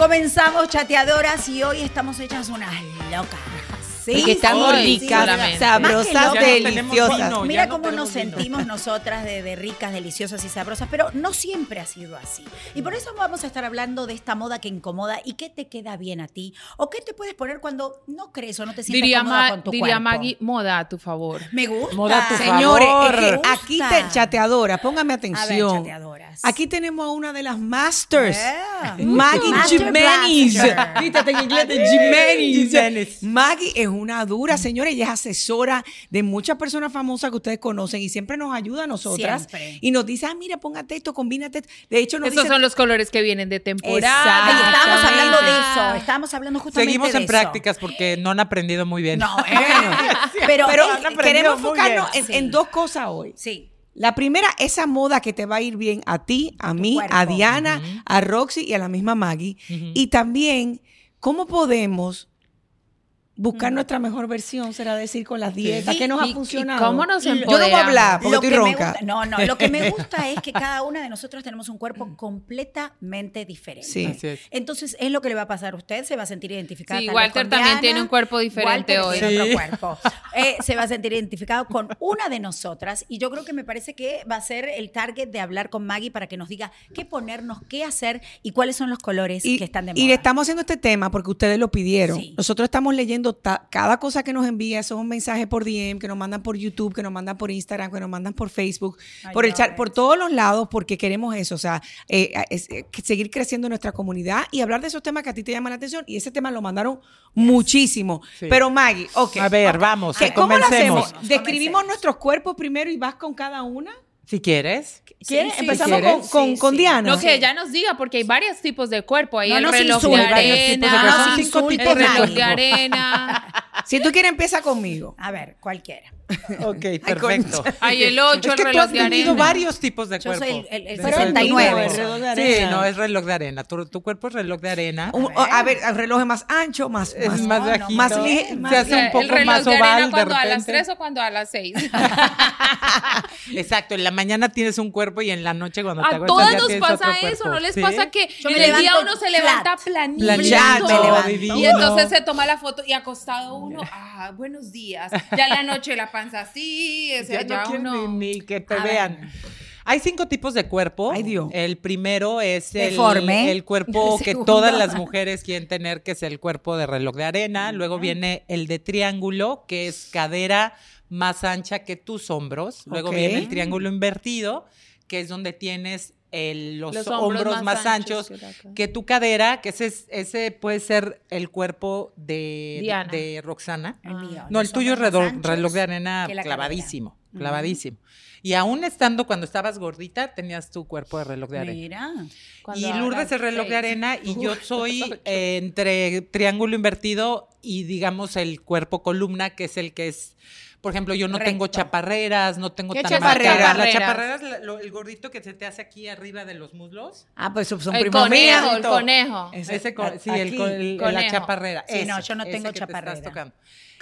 Comenzamos chateadoras y hoy estamos hechas unas locas. Sí, que sí, ricas, sabrosas, deliciosas. vino. Mira no cómo nos vino. sentimos nosotras de, de ricas, deliciosas y sabrosas, pero no siempre ha sido así. Y por eso vamos a estar hablando de esta moda que incomoda y qué te queda bien a ti o qué te puedes poner cuando no crees o no te sientes Diría, cómoda Ma- con tu diría cuerpo. Maggie, moda a tu favor. Me gusta. Moda a tu Señores, favor. es que aquí te, chateadora, póngame A ver, atención. chateadoras. Aquí tenemos a una de las masters, Maggie. Blaster. Quítate en inglés de Jimenez. Jimenez. Maggie es una dura, señora, ella es asesora de muchas personas famosas que ustedes conocen y siempre nos ayuda a nosotras. Siempre. Y nos dice, ah, mira, póngate esto, combínate esto. De hecho, nos Esos dice, son los colores que vienen de Ay, temporada. estábamos hablando de eso, estábamos hablando justamente Seguimos de en eso. prácticas porque no han aprendido muy bien. No, eh, pero, aprendido queremos enfocarnos bien. en, Sí. en dos cosas hoy. sí. La primera, esa moda que te va a ir bien a ti, a mí, cuerpo. a Diana, a Roxy y a la misma Maggie. Y también, ¿cómo podemos buscar nuestra mejor versión? Será decir, con las dietas. Sí, ¿Qué nos ha funcionado? cómo nos Yo no voy a hablar porque Lo estoy que me ronca. gusta- no, no, lo que me gusta es que cada una de nosotros tenemos un cuerpo completamente diferente. Sí. Así es. Entonces, es lo que le va a pasar a usted, se va a sentir identificada. Sí, Walter con también Diana. tiene un cuerpo diferente Walter hoy. tiene Sí. otro cuerpo. Eh, se va a sentir identificado con una de nosotras y yo creo que me parece que va a ser el target de hablar con Maggie para que nos diga qué ponernos, qué hacer y cuáles son los colores Y, que están de moda. y le estamos haciendo este tema porque ustedes lo pidieron. Sí. Nosotros estamos leyendo ta- cada cosa que nos envía, son mensajes por DM, que nos mandan por YouTube, que nos mandan por Instagram, que nos mandan por Facebook, Ay, por el chat, por todos los lados, porque queremos eso, o sea, eh, es- eh, seguir creciendo en nuestra comunidad y hablar de esos temas que a ti te llaman la atención. Y ese tema lo mandaron muchísimo. Sí. Pero Maggie, ok. A ver, vamos, ¿Qué- ¿Cómo lo comencemos. hacemos? ¿Describimos nuestros cuerpos primero y vas con cada una? Si quieres. ¿Quieres? sí, Empezamos ¿quieres? con, con, Sí, con sí. Diana. No, que ella nos diga, porque hay varios tipos de cuerpo. Hay No el nos reloj de insulte. Hay varios tipos de arena. No el de reloj de arena. Si tú quieres, empieza conmigo. A ver, cualquiera. Ok, perfecto. Hay el 8, Es el que tú reloj has de tenido arena. varios tipos de Yo cuerpo. soy el- el- el Desde 69. tuyo. reloj de Sí, arena. no, es reloj de arena. Tu, tu cuerpo es reloj de arena. Un- o- a ver, el reloj es más ancho, más, Es más, más no, bajito. más lige- más se hace el un poco reloj más de arena oval de cuando a las repente. 3 o cuando a las 6. Exacto, en la mañana tienes un cuerpo y en la noche cuando te A acuestas todas ya nos tienes pasa eso, cuerpo. ¿no les ¿Sí? pasa que Yo en el día levanto uno se levanta planito? Planchado, me levanto. divino. Y entonces se toma la foto y acostado uno, ah, buenos días. Ya en la noche la panza así, o sea, Ya ya, no uno... ni, ni que te A ver. vean. Hay cinco tipos de cuerpo. Ay, Dios. El primero es el, el cuerpo El que todas las mujeres quieren tener, que es el cuerpo de reloj de arena. Luego viene el de triángulo, que es cadera más ancha que tus hombros. Luego viene el triángulo invertido, que es donde tienes el- los, Los hombros, hombros más, más anchos, anchos que tu cadera, que ese, es- ese puede ser el cuerpo de, Diana. de Roxana. El mío. No, el tuyo es anchos reloj de arena clavadísimo, cadera. clavadísimo. Y aún estando cuando estabas gordita, tenías tu cuerpo de reloj de arena. Mira. Cuando Y Lourdes es reloj de arena y yo soy eh, entre triángulo invertido y digamos el cuerpo columna, que es el que es, por ejemplo, yo no tengo Recto. chaparreras, no tengo ¿Qué tan chaparreras? La Chaparreras. chaparrera es la- lo- el gordito que se te hace aquí arriba de los muslos. Ah, pues son El conejo, míos. el conejo. Ese- Ese, co- a- sí, el, aquí. el- la Conejo. chaparrera. Sí, no, ese, yo no ese tengo que te estás chaparrera. tocando.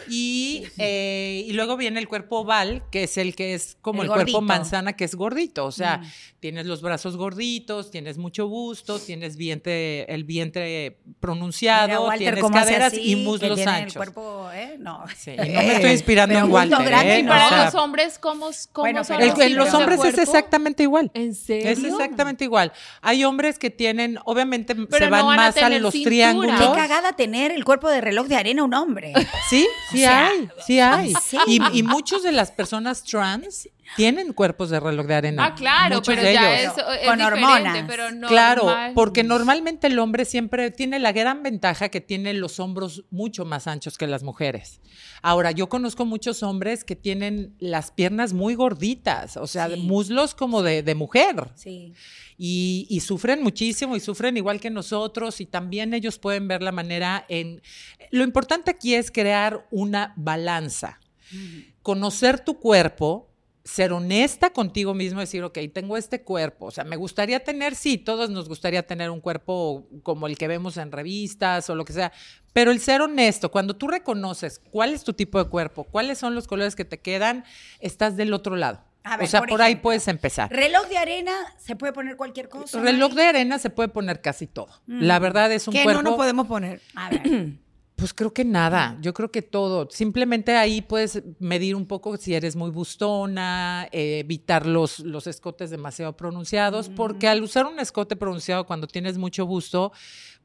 Y, eh, y luego viene el cuerpo oval, que es el que es como El el, cuerpo manzana, que es gordito. O sea, Mm. tienes los brazos gorditos, tienes mucho busto, tienes vientre, el vientre pronunciado, Mira, Walter, tienes caderas así, y muslos anchos. El cuerpo, ¿eh? No. Sí, no me estoy inspirando Pero en Walter. grande ¿eh? No, para o sea, los hombres, ¿cómo, cómo Bueno, son pero el- los los de hombres es exactamente igual. ¿En serio? Es exactamente igual. Hay hombres que tienen, obviamente se no van a más a, tener los cintura. triángulos. Qué cagada tener el cuerpo de reloj de arena un hombre. Sí, sí sea, hay, sí hay. sí. Y, y muchos de las personas trans tienen cuerpos de reloj de arena. Ah, claro, Muchos pero de ya ellos. es, es Con hormonas. pero no Claro, porque normalmente el hombre siempre tiene la gran ventaja que tiene los hombros mucho más anchos que las mujeres. Ahora, yo conozco muchos hombres que tienen las piernas muy gorditas, o sea, Sí. muslos como de, de mujer. Sí. Y, y sufren muchísimo y sufren igual que nosotros y también ellos pueden ver la manera en... Lo importante aquí es crear una balanza, conocer tu cuerpo, ser honesta contigo mismo, decir, ok, tengo este cuerpo, o sea, me gustaría tener, sí, todos nos gustaría tener un cuerpo como el que vemos en revistas o lo que sea, pero el ser honesto, cuando tú reconoces cuál es tu tipo de cuerpo, cuáles son los colores que te quedan, estás del otro lado. A ver, o sea, por por, ahí puedes empezar. Reloj de arena, se puede poner cualquier cosa. Reloj ahí? de arena se puede poner casi todo. La verdad es un ¿Qué cuerpo. no nos podemos poner? A ver. Pues creo que nada, yo creo que todo. Simplemente ahí puedes medir un poco si eres muy bustona, eh, evitar los, los escotes demasiado pronunciados, porque al usar un escote pronunciado cuando tienes mucho busto,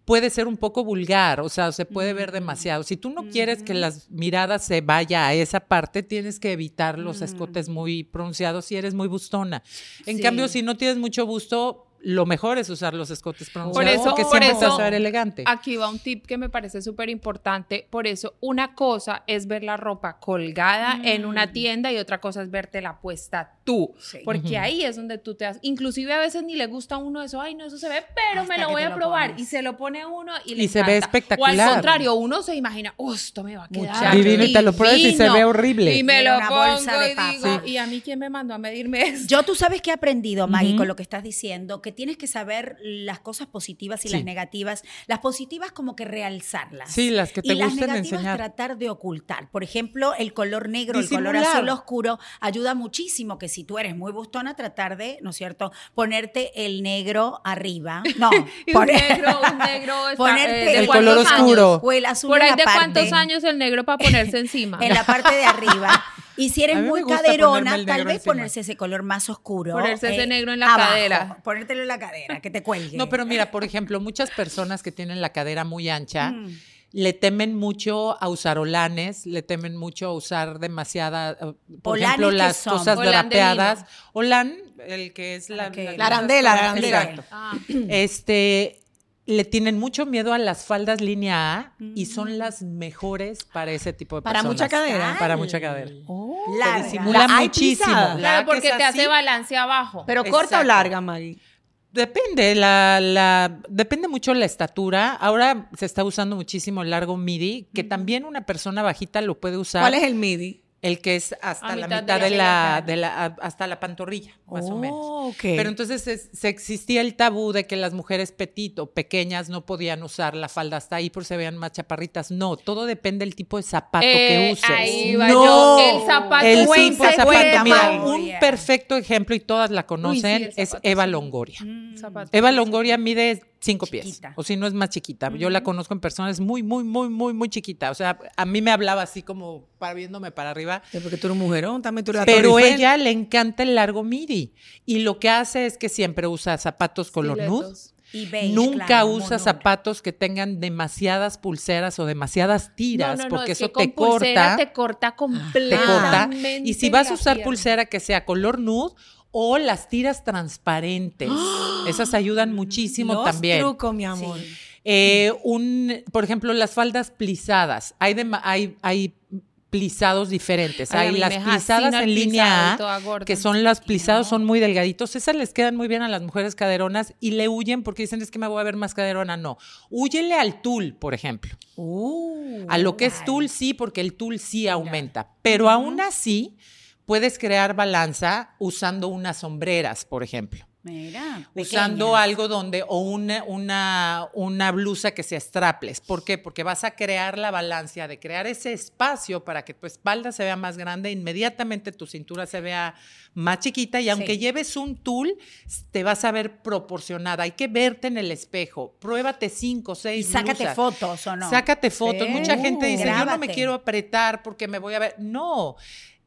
puede ser un poco vulgar, o sea, se puede ver demasiado. Si tú no quieres que las miradas se vaya a esa parte, tienes que evitar los escotes muy pronunciados si eres muy bustona. En Sí. cambio, si no tienes mucho busto, lo mejor es usar los escotes pronunciados Por eso, porque por siempre te eso, vas a ver elegante. Aquí va un tip que me parece súper importante. Por eso, una cosa es ver la ropa colgada en una tienda y otra cosa es verte la puesta tú. Sí. Porque ahí es donde tú te das. Inclusive a veces ni le gusta a uno eso, ay, no, eso se ve, pero Hasta me lo voy te a lo probar. pones. Y se lo pone uno y le Y se ve encanta. O espectacular. al contrario, uno se imagina, oh, esto me va a quedar Muchacho. Divino, y te lo pruebas y se divino". ve horrible. Y me Mira lo una pongo bolsa de y digo, Sí. ¿y a mí quién me mandó a medirme eso? Yo, tú sabes que he aprendido, Maggie, Ujú. con lo que estás diciendo, que tienes que saber las cosas positivas y Sí. las negativas. Las positivas como que realzarlas. Sí, las que te y las negativas enseñar. tratar de ocultar. Por ejemplo, el color negro, el color azul oscuro, ayuda muchísimo que si tú eres muy bustona, tratar de, ¿no es cierto?, ponerte el negro arriba. No, Y un negro, un negro está, ponerte eh, ¿de El color años? oscuro. o el azul Por en ahí la de parte- cuántos años el negro para ponerse encima. en la parte de arriba. Y si eres muy caderona, tal vez encima. ponerse ese color más oscuro. eh, Ponerse ese negro en la abajo, cadera. Ponértelo en la cadera, que te cuelgue. No, pero mira, por ejemplo, muchas personas que tienen la cadera muy ancha Mm. le temen mucho a usar olanes, le temen mucho a usar demasiada, eh, por ¿Olanes ejemplo, las son? cosas drapeadas. Olán, el que es la. La arandela, la arandela. Exacto. Ah. Este, le tienen mucho miedo a las faldas línea A y Mm. son las mejores para ese tipo de Para personas. mucha cadera. Para mucha cadera. Oh, disimula La muchísimo. La Claro, que porque te hace balance abajo. Pero corta o larga, Maggie. Depende, la, la, depende mucho la estatura. Ahora se está usando muchísimo el largo midi, que también una persona bajita lo puede usar. ¿Cuál es el MIDI? El que es hasta A la mitad mitad de de la de la, hasta la pantorrilla, más o menos. Oh. Pero entonces es- se existía el tabú de que las mujeres petit o pequeñas no podían usar la falda hasta ahí por se veían más chaparritas. No, todo depende del tipo de zapato que Eh, uses. Ahí va No. yo. El zapato El zapato, mira, un perfecto ejemplo y todas la conocen es Eva. Longoria. Mm. Eva Longoria mide cinco pies, o si no es más chiquita. Yo la conozco en persona, es muy, muy, muy, muy, muy chiquita. O sea, a mí me hablaba así como para viéndome para arriba. Sí, Porque tú eres mujerón, también tú eres Pero ella le encanta el largo midi y lo que hace es que siempre usa zapatos color nude. Y beige, Nunca claro, usa zapatos que tengan demasiadas pulseras o demasiadas tiras, No, no, no, porque es eso que con te corta. Te corta te corta. completamente. Y si vas a usar pierna. pulsera que sea color nude o las tiras transparentes, esas ayudan muchísimo Los también. trucos, mi amor. Sí. Eh, un, por ejemplo, las faldas plisadas. Hay, dema- hay, hay plisados diferentes. Ay, hay las plisadas en línea A, que son las plisados, son muy delgaditos. Esas les quedan muy bien a las mujeres caderonas y le huyen porque dicen es que me voy a ver más caderona. No. Huyele al tul, por ejemplo. Uh, A lo que es tul sí, porque el tul sí aumenta. Pero aún así, puedes crear balanza usando unas sombreras, por ejemplo. Mira, Usando algo donde, o una, una, una blusa que sea strapless. ¿Por qué? Porque vas a crear la balanza de crear ese espacio para que tu espalda se vea más grande, inmediatamente tu cintura se vea más chiquita y aunque Sí. lleves un tul, te vas a ver proporcionada. Hay que verte en el espejo. Pruébate cinco, Y seis sácate blusas. fotos o no. Sácate fotos. Sí. Mucha gente dice, yo no me quiero apretar porque me voy a ver. No.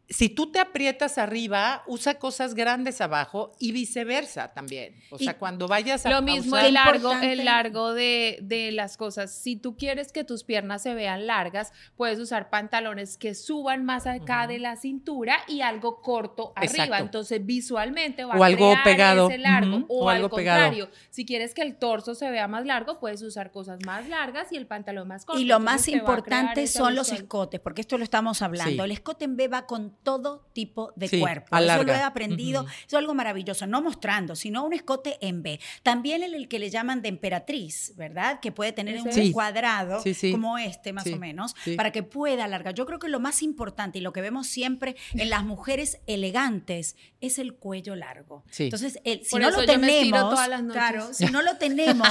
Si tú te aprietas arriba, usa cosas grandes abajo y viceversa también. O Y sea, cuando vayas a Lo a mismo usar- el largo, el largo de, de las cosas. Si tú quieres que tus piernas se vean largas, puedes usar pantalones que suban más acá de la cintura y algo corto arriba. Exacto. Entonces, visualmente va O a algo crear pegado. ese largo. O, O al algo pegado. contrario, si quieres que el torso se vea más largo, puedes usar cosas más largas y el pantalón más corto. Y lo Entonces, más a importante son los escotes, porque esto lo estamos hablando. Sí. El escote en B va con todo tipo de Sí, cuerpo. Eso lo alarga. he aprendido. Eso es algo maravilloso. No mostrando, sino un escote en B. También el, el que le llaman de emperatriz, ¿verdad? Que puede tener un Sí. cuadrado Sí, sí. como este, más Sí, o menos, sí. para que pueda alargar. Yo creo que lo más importante y lo que vemos siempre en las mujeres elegantes es el cuello largo. Sí. Entonces, el- si Por no lo tenemos, todas las noches. claro, si no lo tenemos,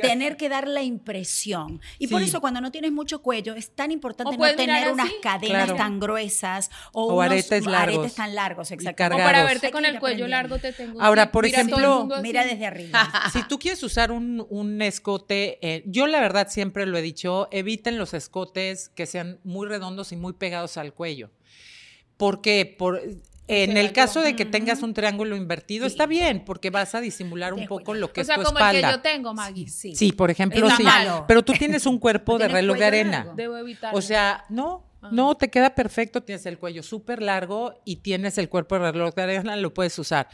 tener que dar la impresión. Y por eso cuando no tienes mucho cuello es tan importante no mirar tener unas cadenas Claro. tan gruesas o, O o aretes largos. Aretes tan largos, exacto. O para verte con el cuello largo te tengo. Ahora, por Mira ejemplo. Mira desde arriba. Si tú quieres usar un, un escote, eh, yo la verdad siempre lo he dicho, eviten los escotes que sean muy redondos y muy pegados al cuello. Porque por, en el caso de que tengas un triángulo invertido, está bien, porque vas a disimular un poco lo que O sea, es tu como el que espalda. yo tengo, Maggie. Sí. Sí, por ejemplo, sí. malo. Pero tú tienes un cuerpo de reloj de arena. largo. Debo evitar. O sea, no, No, te queda perfecto, tienes el cuello súper largo y tienes el cuerpo de reloj de arena, lo puedes usar.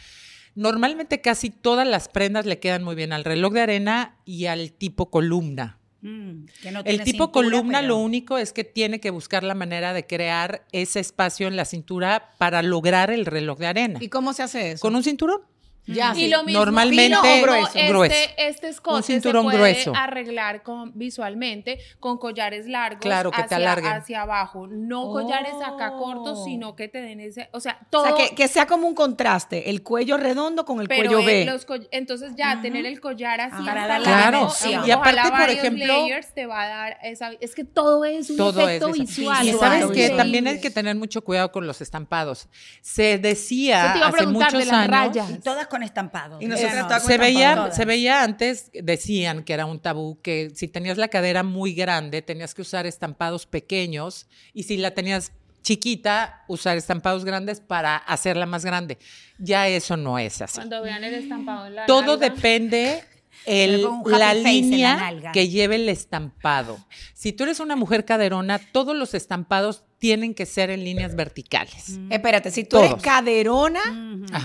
Normalmente casi todas las prendas le quedan muy bien al reloj de arena y al tipo columna. Mm, que no El tipo cintura, columna pero- lo único es que tiene que buscar la manera de crear ese espacio en la cintura para lograr el reloj de arena. ¿Y cómo se hace eso? Con un cinturón. Ya, Y sí. lo mismo, Normalmente fino o grueso. Este, grueso. este escote Un cinturón se puede grueso. arreglar con, visualmente con collares largos Claro, que te hacia, alarguen. hacia abajo. No collares acá Oh. cortos, sino que te den ese... O sea, O todo... sea, que, que sea como un contraste, el cuello redondo con el pero cuello B. entonces ya tener el collar así Para hasta darle abajo, dimensión. Y aparte, por ejemplo- layers te va a dar esa es que todo es un Todo efecto es visual Y sabes que también hay que tener mucho cuidado con los estampados. Se decía te hace preguntar de muchos las años. rayas. Y todas con estampado. Y nosotras Eso todas con se veía, Todas. se veía antes, decían que era un tabú, que si tenías la cadera muy grande, tenías que usar estampados pequeños y si la tenías chiquita, usar estampados grandes para hacerla más grande. Ya eso no es así. cuando vean el estampado en la Todo depende el, la línea que lleve el estampado. Si tú eres una mujer caderona, todos los estampados tienen que ser en líneas verticales. Espérate, si tú eres caderona,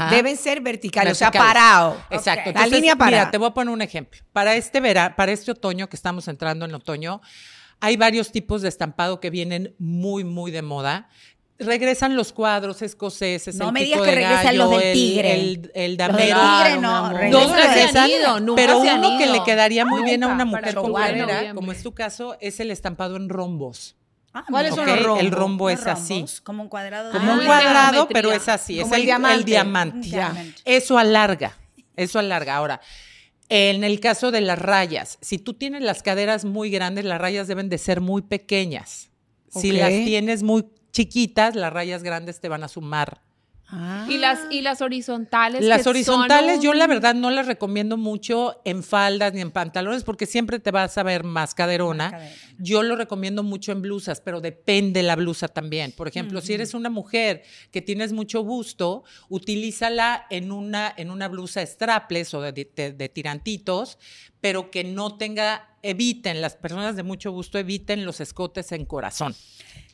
deben ser verticales, o sea, parado. Exacto. La línea Mira, parada. te voy a poner un ejemplo. Para este verano, para este otoño que estamos entrando en otoño, hay varios tipos de estampado que vienen muy, muy de moda. Regresan los cuadros escoceses, No el me pico digas que regresan los gallo, del el- tigre. el, el, Los del damero. tigre no, Claro, regresan. Ido, nunca pero uno que le quedaría muy bien a una mujer el con noviembre. como es tu caso, es el estampado en rombos. Ah, ¿Cuáles mira. son los Ok, rombos? El rombo es así. rombos, Como un cuadrado. Como Ah, un cuadrado, pero es así, Como es el el, diamante. el. Eso alarga, eso alarga. Ahora, en el caso de las rayas, si tú tienes las caderas muy grandes, las rayas deben de ser muy pequeñas. Si las tienes muy chiquitas, las rayas grandes te van a sumar. Ah. Y las, y las horizontales. Las que horizontales son yo la verdad no las recomiendo mucho en faldas ni en pantalones porque siempre te vas a ver más caderona. Más. Yo lo recomiendo mucho en blusas, pero depende la blusa también. Por ejemplo, si eres una mujer que tienes mucho busto, utilízala en una, en una blusa strapless o de, de- de tirantitos, pero que no tenga, eviten, las personas de mucho busto eviten los escotes en corazón.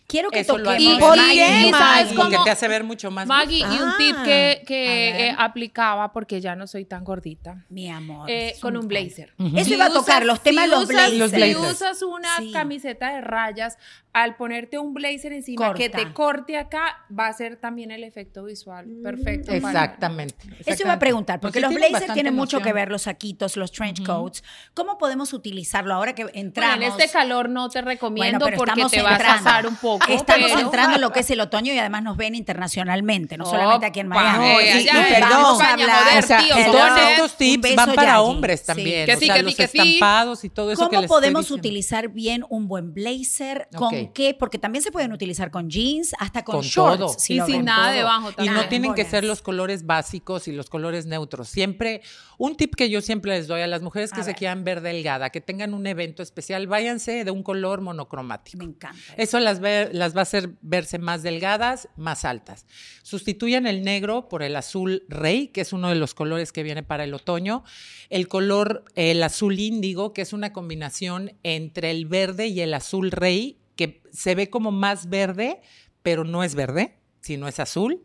Quiero que Eso lo toquemos. ¿Y por Maggie. Porque te hace ver mucho más Maggie, y un tip Ah, que, que eh, aplicaba, porque ya no soy tan gordita, Mi amor. eh, con un blazer. Eso Si iba a tocar, los temas de los usas- blazers. Los Si usas una Sí. camiseta de rayas, al ponerte un blazer encima que Corta. te corte acá, va a ser también el efecto visual perfecto. para- Exactamente. Eso iba a preguntar, porque Pues sí los blazers tienen mucho que ver, los saquitos, los trench coats. ¿Cómo podemos utilizarlo ahora que Bueno, entramos? en este calor no te recomiendo Bueno, porque te vas a entrando. asar un poco. Estamos pero- entrando en lo que es el otoño y además nos ven internacionalmente, no solamente aquí en Miami. eh, y- y perdón, hablar- o sea, tío, y Y ¿cómo todos es? estos tips van para Yagi. hombres Sí. también. Que o sí, sea, que sí, los que sí. estampados y todo eso que ¿Cómo les podemos utilizar bien un buen blazer? ¿Con qué? Porque también se pueden utilizar con jeans, hasta con, Con shorts. todo. si Y sin nada Todo. debajo Y también. no Nada, tienen que ser los colores básicos y los colores neutros. Siempre, un tip que yo siempre les doy a las mujeres que A se ver. quieran ver delgada, que tengan un evento especial, váyanse de un color monocromático. Me encanta. Eso las, ve- las va a hacer verse más delgadas, más altas. Sustituyan el negro por el azul rey, que es uno de los colores que viene para el otoño. El color, el azul índigo, que es una combinación entre el verde y el azul rey, que se ve como más verde, pero no es verde, sino es azul.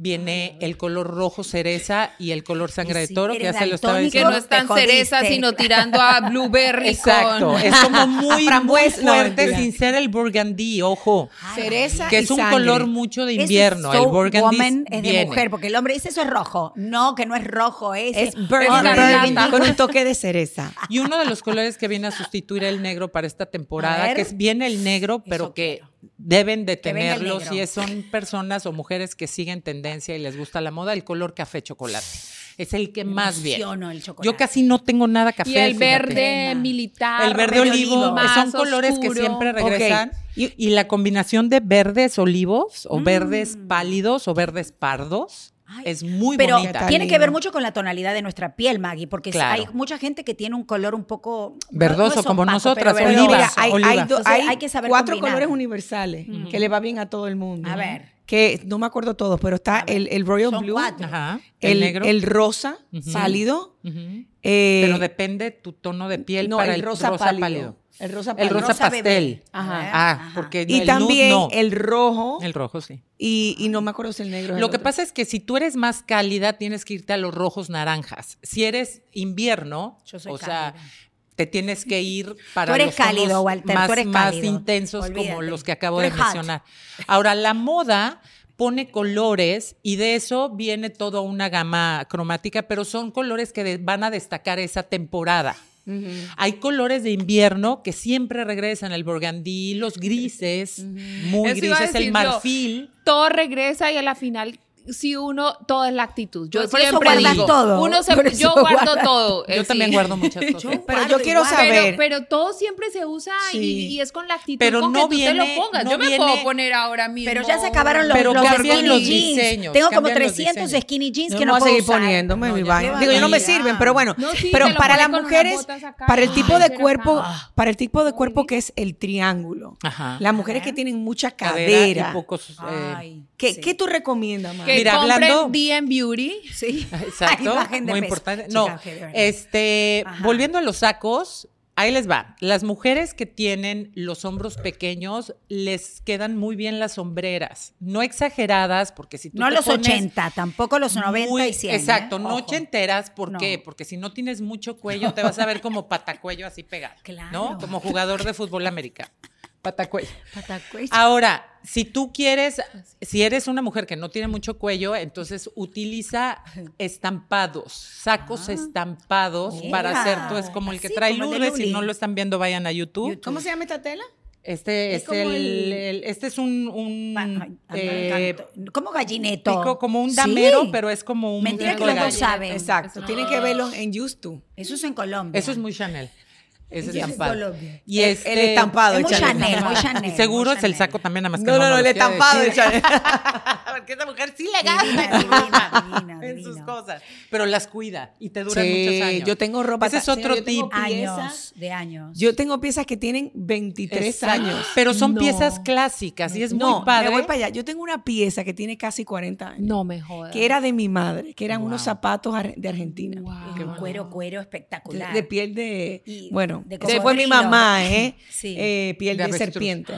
Viene el color rojo cereza y el color sangre de toro, que ya se lo estaba daltónico, Que diciendo. no es tan cereza, sino tirando a blueberry Exacto, con... es como muy, Frambuesa, muy no, fuerte mentira. sin ser el burgundy, ojo. Ay, Cereza Que y es un sangre. color mucho de invierno. so el burgundy woman es de mujer, porque el hombre dice eso es rojo. No, que no es rojo, es, Es burgundy con un toque de cereza. Y uno de los colores que viene a sustituir el negro para esta temporada, que es viene el negro, pero que quiero. Deben de tenerlo si son personas o mujeres que siguen tendencia y les gusta la moda, el color café chocolate. Es el que más bien. Emociono el chocolate. Yo casi no tengo nada café. Y el fíjate. verde militar. El verde olivo, más son colores que siempre regresan. Y la combinación de verdes olivos o Mm. verdes pálidos o verdes pardos Ay, es muy Pero bonita. Está tiene que ver mucho con la tonalidad de nuestra piel, Maggie, porque Claro. hay mucha gente que tiene un color un poco Verdoso, no como opaco, nosotras, pero Pero verdoso. mira, hay, oliva. hay Entonces, hay hay que saber cuatro combinar. colores universales que le va bien a todo el mundo. A ver. Que no me acuerdo todos, pero está el, el Royal Son Blue, cuatro. Ajá. El, el, negro. el rosa Ujú. pálido. Eh, Pero depende tu tono de piel no, para el rosa, pálido. El rosa El rosa pastel. Ajá. Ah, Ajá. porque Y el también nude no. el rojo. El rojo, sí. Y, y no me acuerdo si el negro. es Lo el que otro. pasa es que si tú eres más cálida, tienes que irte a los rojos naranjas. Si eres invierno, Yo soy o sea, te tienes que ir para Tú eres los tonos cálido, Walter, tú más, eres más cálido. intensos como los que acabo de mencionar. Ahora, la moda pone colores y de eso viene toda una gama cromática, pero son colores que de- van a destacar esa temporada. Hay colores de invierno que siempre regresan, el burgundy, los grises, muy Eso grises, el yo. marfil. Todo regresa y a la final, si uno, todo es la actitud. Yo Por eso siempre guardas digo, todo. Uno se, Por eso yo guardo todo. Yo eh, también sí. guardo muchas cosas. Pero Guardo yo quiero saber. Pero, pero todo siempre se usa y, Sí. y es con la actitud Pero con no que tú te viene- lo pongas. no yo me viene- puedo poner ahora mismo. Pero ya se acabaron los, Pero los skinny los jeans. diseños, Tengo como cambian los 300 diseños. skinny jeans Yo que no no voy a puedo seguir usar. poniéndome No, mi vaina. Digo, yo no me sirven, pero bueno. Sí, pero para las mujeres, para el tipo de cuerpo, acá. para el tipo de cuerpo que es el triángulo. Ajá. Las mujeres que tienen mucha Cadera y cadera. pocos, eh, Ay, ¿Qué, sí. ¿Qué tú recomiendas, mamá? Mira, hablando- DM Beauty. Sí. Exacto, Imagen de muy peso. importante. Chica, No, verdad. este, Ajá. volviendo a los sacos, ahí les va. Las mujeres que tienen los hombros pequeños les quedan muy bien las sombreras, no exageradas, porque si tú No te los pones 80, tampoco los 90 muy- y 100. Exacto, ¿eh? no ochenteras, ¿por No. qué? Porque si no tienes mucho cuello te vas a ver como patacuello así pegado, Claro. ¿no? Como jugador de fútbol americano. Patacuello. Patacuello. Ahora, si tú quieres, si eres una mujer que no tiene mucho cuello, entonces utiliza estampados, sacos estampados Mira, para hacer tú es como el que así trae Lourdes, si no lo están viendo vayan a YouTube. YouTube. ¿Cómo se llama esta tela? Este Es es, como el, el- el- este es un, un, Pa- ay, ay, eh, como gallineto. pico, como un Sí. damero, pero es como un Mentira que los dos saben. Exacto. Tienen que verlo en to. Eso es en Colombia. Eso es muy Chanel. Ese es estampado. Y El- este, el estampado Es muy de Chanel, Chanel. muy Chanel. Y seguro es el saco también, nada más que No, no, no, no, el estampado de. Chanel. Porque esa mujer sí le gasta divina, divina, en divina. sus cosas, pero las cuida y te duran Sí, muchos años. yo tengo ropa. Ese es otro yo tengo tip. piezas- Años, de años. Yo tengo piezas que tienen 23 Exacto. años. Pero son No. piezas clásicas y es no, muy padre. me voy para allá. Yo tengo una pieza que tiene casi 40 años. No me jodas. Que era de mi madre, que eran unos zapatos de Argentina. Wow. Bueno. cuero, cuero espectacular. de piel de. Y de esa fue mi mamá, ¿eh? Sí. Eh, piel De serpiente.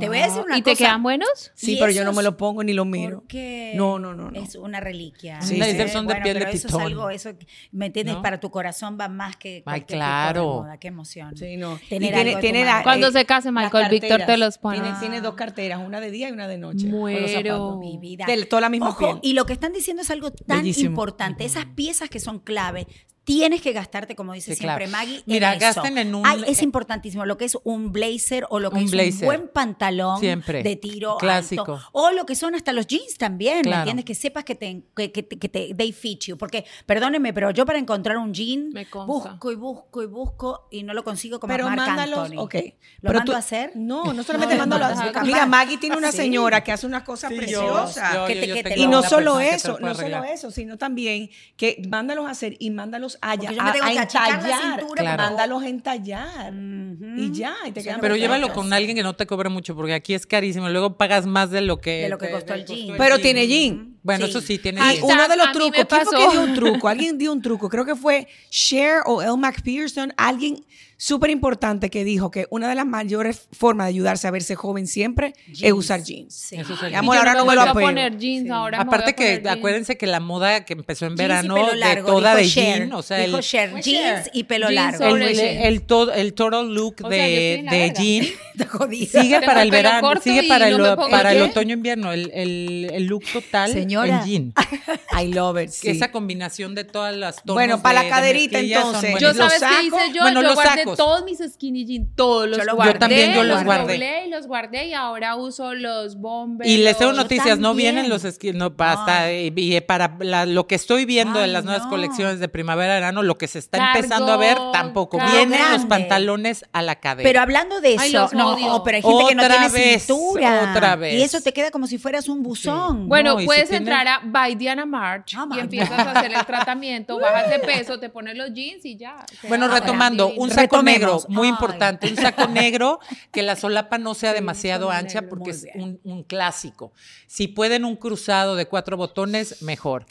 Te voy a decir una ¿Y te cosa. quedan buenos? Sí, pero yo no me lo pongo ni lo miro. Porque No, no, no, no. Es una reliquia. Sí, sí. son de Bueno, piel de pero eso pitón. es algo, eso, ¿me entiendes? ¿No? Para tu corazón va más que de claro. moda. Qué emoción. Sí, no. Tener Y algo madre. Cuando eh, se case Michael, Víctor te los pone. Tiene, Ah. tiene dos carteras, una de día y una de noche. Muero. Mi vida. De toda la misma Ojo, piel. y lo que están diciendo es algo tan Bellísimo. importante. Esas piezas que son clave, tienes que gastarte, como dice Sí, siempre claro. Maggie. en Mira, eso. gasten en un- Ay, es importantísimo lo que es un blazer o lo que Un es blazer. un buen pantalón Siempre. de tiro Clásico. alto. O lo que son hasta los jeans también, ¿me Claro. entiendes? Que sepas que te, que, que te, que te- they fit you. Porque, perdónenme, pero yo para encontrar un jean Me busco y busco y busco y no lo consigo como Pero Marc mándalos, Anthony. ok. ¿Lo Pero mando tú- a hacer? No, no solamente No, mándalo a Mira. Maggie tiene una Sí. señora que hace unas cosas Sí, preciosas. yo- Que yo- te- yo que te tengo Y no solo eso, no solo eso, sino también que mándalos a hacer y mándalos a, Porque a, yo me tengo a que achicar la entallar. cintura, Claro. Mándalos a entallar. Y ya, y te quedan Pero llévalo con alguien que no te cobre mucho, porque aquí es carísimo. Luego pagas más de lo que, De lo que te- costó el jean. Pero tiene jean. Bueno, Sí. eso sí, tiene uno de los trucos, ¿quién fue que dio un truco? Alguien dio un truco, creo que fue Cher o Elle McPherson, alguien súper importante que dijo que una de las mayores formas de ayudarse a verse joven siempre es Jeans. usar jeans. Sí. Eso es el amor, ahora no me lo vuelvo a poner jeans, ahora me voy a Aparte que poner jeans. acuérdense que la moda que empezó en Jeans verano de toda dijo de Cher. jean, o sea, dijo el, Cher, jeans y pelo Jeans largo. el, jeans. el to- el total look O sea, de, de jean. Sigue para el el verano, sigue para el, pongo para el el, el- el look total Señora. en jean. I love it. sí. Esa combinación de todas las tonos Bueno, para la de- de caderita, entonces. Yo buenísimos. ¿Los sabes qué hice yo, Bueno, yo los guardé sacos. todos mis skinny jeans, todos los Yo los guardé, Yo también, yo los guardé. y los guardé y ahora uso los bombers. Y les tengo noticias, no vienen los esquí, no basta. Y, y para la- lo que estoy viendo Ay, de las nuevas no. colecciones de primavera-verano, lo que se está Cargo, empezando a ver, tampoco. Vienen los pantalones a la cadera. Pero hablando de eso, Ay, no, odio. pero hay gente que no Otra tiene vez, cintura. otra vez. Y eso te queda como si fueras un buzón. Bueno, No, si puedes tiene- entrar a By Diana March Ah, y empiezas a hacer el tratamiento, bajas de peso, te pones los jeans y ya. Bueno, ahora retomando, un saco Retomemos. negro, muy Ay. importante, un saco negro que la solapa no sea demasiado ancha negro, porque es un, un clásico. Si pueden un cruzado de cuatro botones, mejor.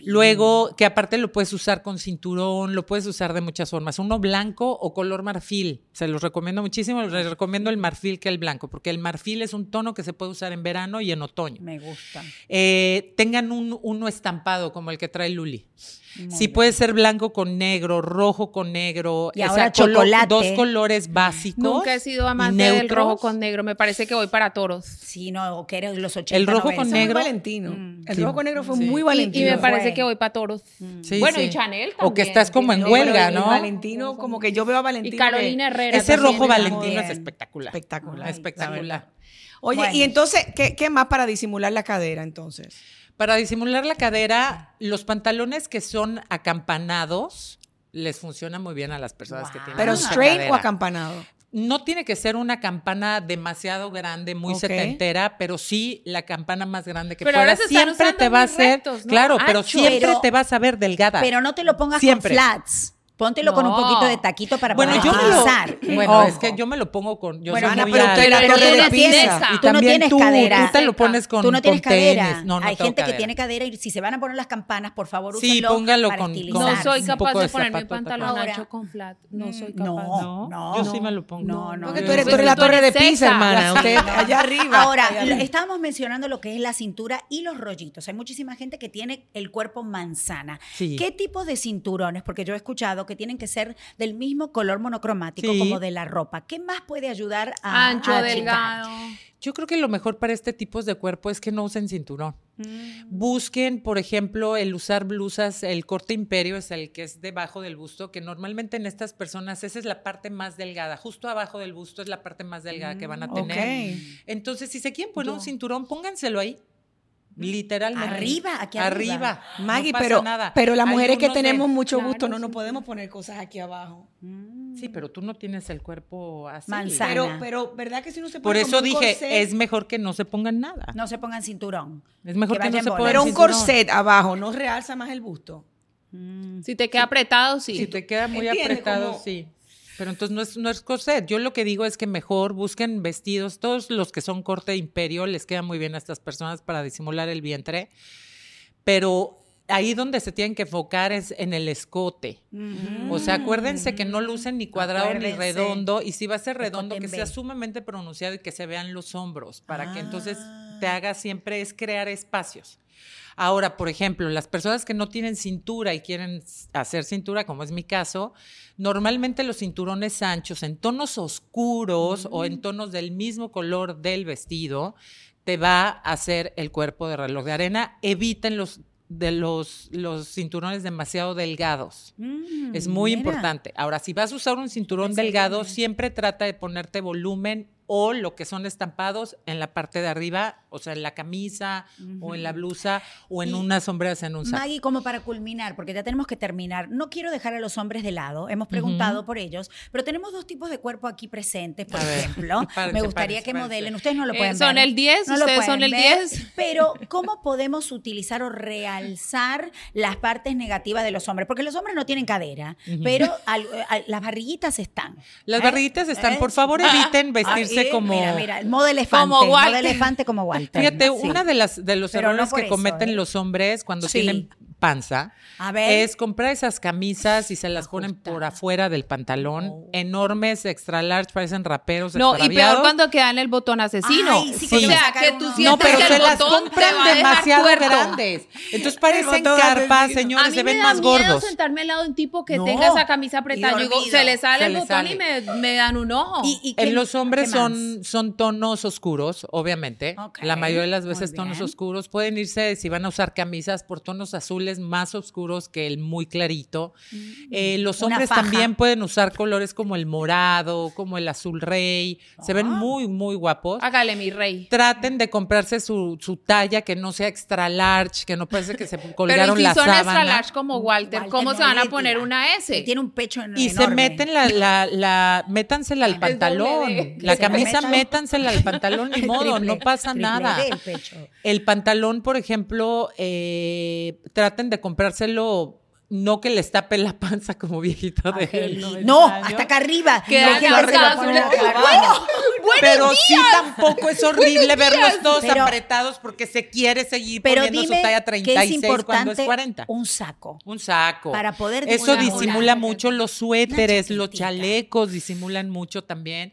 Luego, que aparte lo puedes usar con cinturón, lo puedes usar de muchas formas. Uno blanco o color marfil. Se los recomiendo muchísimo. Les recomiendo el marfil que el blanco, porque el marfil es un tono que se puede usar en verano y en otoño. Me gusta. Eh, tengan un, uno estampado como el que trae Luli. Muy Sí, bien. puede ser blanco con negro, rojo con negro. Y o sea, ahora colo- chocolate. Dos colores básicos. Nunca he sido amante del rojo con negro. Me parece que voy para toros. Sí, no, que eres los 80, El rojo con 90. Eso es muy negro. valentino. Mm. El Sí. rojo con negro fue Sí. muy valentino. y me Fue. parece que voy para toros. Sí, bueno, sí. y Chanel también. O que estás como en huelga, ¿no? Valentino, como que yo veo a Valentino. Y Carolina Herrera. Ese rojo valentino es espectacular. Espectacular. espectacular. Oye, Bueno. y entonces, ¿qué, qué más para disimular la cadera entonces? Para disimular la cadera, los pantalones que son acampanados les funciona muy bien a las personas que tienen ¿Pero straight cadera. o acampanado? No tiene que ser una campana demasiado grande, muy Ok. setentera, pero sí la campana más grande que Pero pueda. ahora siempre usando te va a ¿no? claro, pero siempre Pero- te vas a ver delgada. Pero no te lo pongas Siempre. con flats. Póntelo con un No. poquito de taquito para bueno, poder yo lo, utilizar. bueno, Ojo. es que yo me lo pongo con, yo Bueno, soy Ana, muy pero alta. la Pero torre tú de no tienes- pizza. Y tú no tienes tú, cadera. tú te lo pones con Tú no tienes con tenis. cadera. No, no Hay gente que cadera. tiene cadera y si se van a poner las campanas, por favor, Sí, úsenlo póngalo para con- estilizar. No soy capaz de de ponerme zapato pantalón ancho con flat. No soy Mm, capaz. no. No, yo sí me lo pongo. No, no. No, que yo tú eres, no tú eres la torre de pizza, hermana. Usted allá arriba. Ahora, estábamos mencionando lo que es la cintura y los rollitos. Hay muchísima gente que tiene el cuerpo manzana. Sí. ¿Qué tipo de cinturones? Porque yo he escuchado que tienen que ser del mismo color monocromático Sí. como de la ropa. ¿Qué más puede ayudar a Ancho, a delgado. Yo creo que lo mejor para este tipo de cuerpo es que no usen cinturón. Mm. Busquen, por ejemplo, el usar blusas, el corte imperio es el que es debajo del busto, que normalmente en estas personas esa es la parte más delgada, justo abajo del busto es la parte más delgada que van a tener. Ok. Entonces, si se quieren poner un cinturón, póngánselo ahí. Literalmente. Arriba, aquí arriba. Arriba. Maggie, no pasa pero, nada. pero las mujeres que de- tenemos mucho Claro, gusto no nos podemos poner cosas aquí abajo. Mm. Sí, pero tú no tienes el cuerpo así. Manzana. Pero, pero, ¿verdad que si uno se Por pone eso como un dije, corset- es mejor que no se pongan nada. No se pongan cinturón. Es mejor que que, no vayan se pongan Pero un cinturón. corset abajo no realza más el busto. Mm. Si te queda apretado, sí. Si te queda muy ¿Entiendes? apretado, Como- sí. Pero entonces no es, no es corset. Yo lo que digo es que mejor busquen vestidos. Todos los que son corte imperio les queda muy bien a estas personas para disimular el vientre. Pero ahí donde se tienen que enfocar es en el escote. Mm. O sea, acuérdense que no lucen ni cuadrado ni redondo. Y si va a ser redondo, que sea sumamente pronunciado y que se vean los hombros. Para que entonces Ah. te haga siempre es crear espacios. Ahora, por ejemplo, las personas que no tienen cintura y quieren hacer cintura, como es mi caso, normalmente los cinturones anchos en tonos oscuros o Mm. en tonos del mismo color del vestido te va a hacer el cuerpo de reloj de arena. Eviten los de los, los cinturones demasiado delgados. Mm, Es muy mira. importante. Ahora, si vas a usar un cinturón delgado, siempre trata de ponerte volumen o lo que son estampados en la parte de arriba, o sea, en la camisa o en la blusa o en Y- unas sombreras en un saco. Maggie, como para culminar, porque ya tenemos que terminar, no quiero dejar a los hombres de lado, hemos preguntado por ellos, pero tenemos dos tipos de cuerpo aquí presentes, por A ejemplo. Me gustaría que modelen, ustedes no lo Eh, pueden son ver. el 10, no lo ustedes son el ver, 10. Pero, ¿cómo podemos utilizar o realzar las partes negativas de los hombres? Porque los hombres no tienen cadera, pero al- al- las barriguitas están. Las ¿Eh? barriguitas están, ¿Eh? por favor, eviten vestirse Como... Mira, mira, el modo elefante. Como modo Walter. elefante como Walter. Fíjate, Sí. una de las de los Pero errores que eso, cometen ¿eh? los hombres cuando Sí. tienen panza A ver. es comprar esas camisas y se las ponen por afuera del pantalón. Oh. Enormes, extra large, parecen raperos. No, y peor cuando quedan el botón asesino. Ay, sí, que te o sea, que tú sientes No, pero que se el las botón te compran va a dejar demasiado tuerto. grandes. Entonces parecen carpas, señores, a mí se ven me da más miedo gordos. sentarme al lado de un tipo que No. tenga esa camisa apretada. Y Yo digo, se le sale Se el botón sale. y me, me dan un ojo. ¿Y- y qué- En los hombres son, son tonos oscuros, obviamente. La mayoría de las veces tonos oscuros. Pueden irse, si van a usar camisas, por tonos azules más oscuros que el muy clarito. Eh, los Mm. Hombres también pueden usar colores como el morado, como el azul rey. Se ven Ah. muy, muy guapos. Hágale, mi rey. Traten de comprarse su, su talla que no sea extra large, que no parece que se Pero colgaron si la son extra large como Walter, Walter ¿cómo se van a poner una S? Tiene un pecho en- Y se enorme. meten la, la, la, métansela al pantalón. La camisa, métansela al pantalón, ni modo, triple- no pasa nada. El pecho. El pantalón, por ejemplo, eh, traten de comprárselo, no que les tape la panza como viejito de. 90 No, hasta acá arriba. Que. Bueno, Pero sí tampoco es horrible verlos todos Pero- apretados porque se quiere seguir Pero poniendo dime su talla que es 36 cuando importante es 40. un saco. Un saco. Para poder Eso disimula mucho los suéteres, los chalecos disimulan mucho también.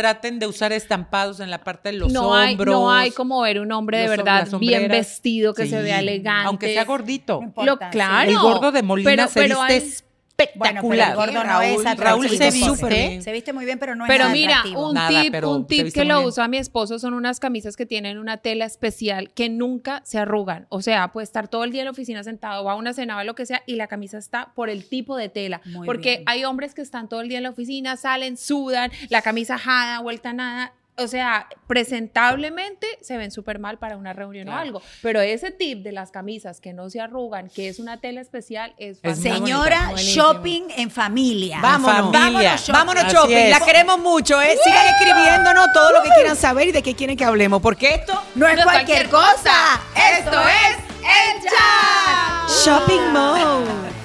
Traten de usar estampados en la parte de los no hay, hombros. no hay como ver un hombre de los- verdad bien vestido, que se vea elegante. Aunque sea gordito. No importa, Lo, claro. El gordo de Molina Pero- se pero viste hay- Bueno, pero el espectacular. gordo no Raúl- es Raúl se viste. Se viste muy bien, pero no es Pero nada mira, atractivo. un Nada, tip, pero un tip que lo bien. usa mi esposo son unas camisas que tienen una tela especial que nunca se arrugan. O sea, puede estar todo el día en la oficina sentado, va a una cena, va a lo que sea, y la camisa está por el tipo de tela. Muy Porque bien. hay hombres que están todo el día en la oficina, salen, sudan, la camisa jada, vuelta a nada. O sea, presentablemente se ven súper mal para una reunión o algo. Pero ese tip de las camisas que no se arrugan, que es una tela especial, es, Es. Señora, shopping en familia. Vámonos, familia. vámonos shopping. Vámonos shopping, la queremos mucho, ¿eh? Sigan escribiéndonos todo lo que quieran saber y de qué quieren que hablemos, porque esto No es No es cualquier cualquier cosa. Esto es el chat. Shopping Mode.